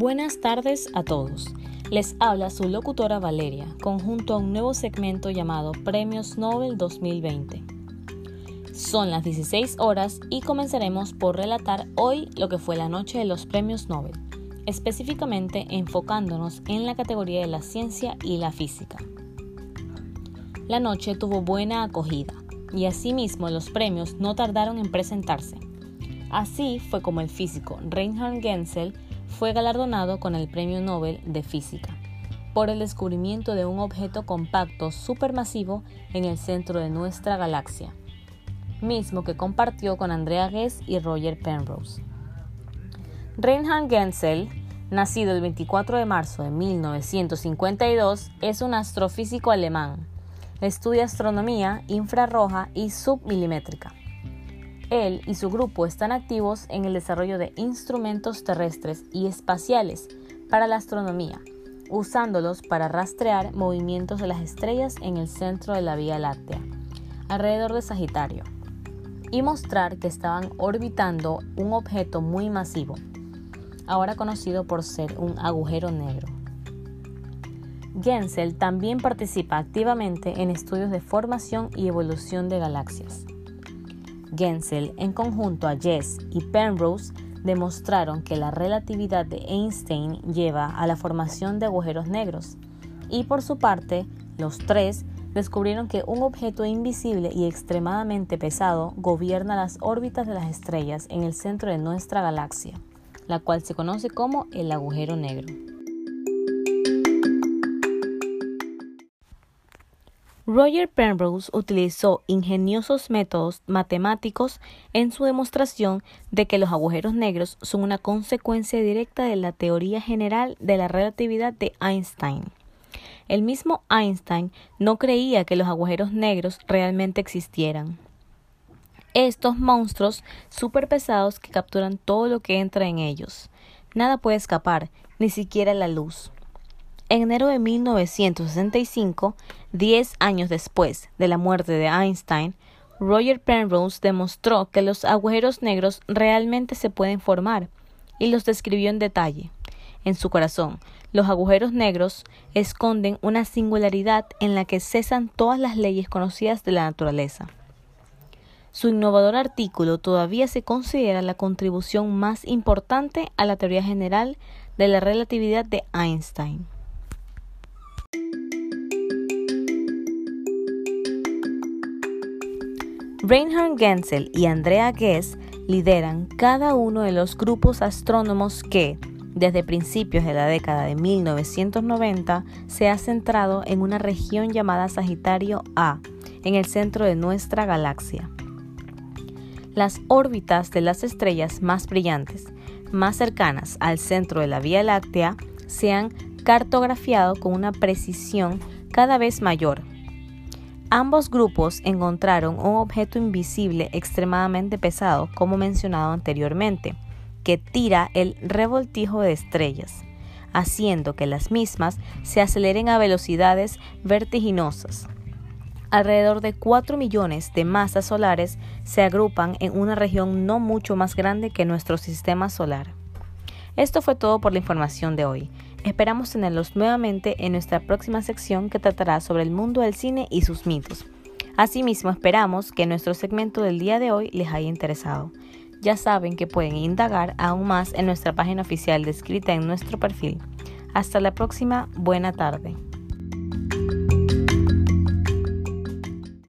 Buenas tardes a todos. Les habla su locutora Valeria, conjunto a un nuevo segmento llamado Premios Nobel 2020. Son las 16 horas y comenzaremos por relatar hoy lo que fue la noche de los Premios Nobel, específicamente enfocándonos en la categoría de la ciencia y la física. La noche tuvo buena acogida y asimismo los premios no tardaron en presentarse. Así fue como el físico Reinhard Genzel fue galardonado con el Premio Nobel de Física por el descubrimiento de un objeto compacto supermasivo en el centro de nuestra galaxia, mismo que compartió con Andrea Ghez y Roger Penrose. Reinhard Genzel, nacido el 24 de marzo de 1952, es un astrofísico alemán. Estudia astronomía infrarroja y submilimétrica. Él y su grupo están activos en el desarrollo de instrumentos terrestres y espaciales para la astronomía, usándolos para rastrear movimientos de las estrellas en el centro de la Vía Láctea, alrededor de Sagitario, y mostrar que estaban orbitando un objeto muy masivo, ahora conocido por ser un agujero negro. Gensel también participa activamente en estudios de formación y evolución de galaxias. Gensel, en conjunto a Jess y Penrose, demostraron que la relatividad de Einstein lleva a la formación de agujeros negros. Y por su parte, los tres descubrieron que un objeto invisible y extremadamente pesado gobierna las órbitas de las estrellas en el centro de nuestra galaxia, la cual se conoce como el agujero negro. Roger Penrose utilizó ingeniosos métodos matemáticos en su demostración de que los agujeros negros son una consecuencia directa de la teoría general de la relatividad de Einstein. El mismo Einstein no creía que los agujeros negros realmente existieran. Estos monstruos superpesados que capturan todo lo que entra en ellos. Nada puede escapar, ni siquiera la luz. En enero de 1965, diez años después de la muerte de Einstein, Roger Penrose demostró que los agujeros negros realmente se pueden formar y los describió en detalle. En su corazón, los agujeros negros esconden una singularidad en la que cesan todas las leyes conocidas de la naturaleza. Su innovador artículo todavía se considera la contribución más importante a la teoría general de la relatividad de Einstein. Reinhard Genzel y Andrea Ghez lideran cada uno de los grupos astrónomos que, desde principios de la década de 1990, se ha centrado en una región llamada Sagitario A, en el centro de nuestra galaxia. Las órbitas de las estrellas más brillantes, más cercanas al centro de la Vía Láctea, se han cartografiado con una precisión cada vez mayor Ambos grupos encontraron un objeto invisible extremadamente pesado, como mencionado anteriormente, que tira el revoltijo de estrellas, haciendo que las mismas se aceleren a velocidades vertiginosas. Alrededor de 4 millones de masas solares se agrupan en una región no mucho más grande que nuestro sistema solar. Esto fue todo por la información de hoy. Esperamos tenerlos nuevamente en nuestra próxima sección que tratará sobre el mundo del cine y sus mitos. Asimismo, esperamos que nuestro segmento del día de hoy les haya interesado. Ya saben que pueden indagar aún más en nuestra página oficial descrita en nuestro perfil. Hasta la próxima, buena tarde.